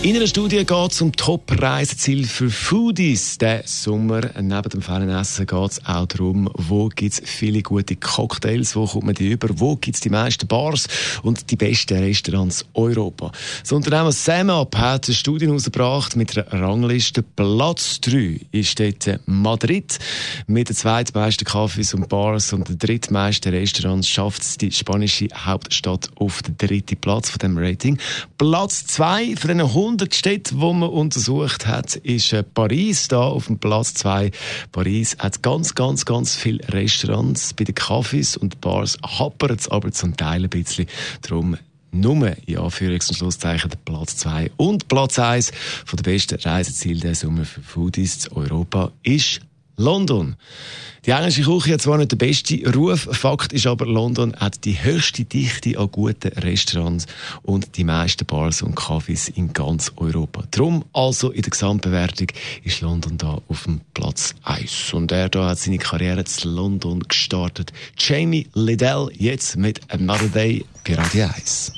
in einer Studie geht es um Top-Reiseziele für Foodies. Diesen Sommer, neben dem feinen Essen, geht es auch darum, wo gibt es viele gute Cocktails, wo kommt man die über, wo gibt es die meisten Bars und die besten Restaurants Europa. Das Unternehmen SamUp hat eine Studie herausgebracht mit einer Rangliste. Platz 3 ist dort Madrid. Mit den zweitmeisten Cafés und Bars und den drittmeisten Restaurants schafft es die spanische Hauptstadt auf den dritten Platz von dem Rating. Platz 2 von diesen 100 Städte, die man untersucht hat, ist äh, Paris da auf dem Platz 2. Paris hat ganz, ganz, ganz viele Restaurants. Bei den Cafés und Bars hapert es aber zum Teil ein bisschen. Darum nur, in Anführungs- und Schlusszeichen, Platz 2 und Platz 1 von der besten Reiseziele der Sommer für Foodies in Europa ist London. Die englische Küche hat zwar nicht den besten Ruf, Fakt ist aber, London hat die höchste Dichte an guten Restaurants und die meisten Bars und Cafés in ganz Europa. Drum also in der Gesamtbewertung ist London da auf dem Platz 1. Und er da hat seine Karriere in London gestartet. Jamie Liddell jetzt mit Another Day Pirati 1.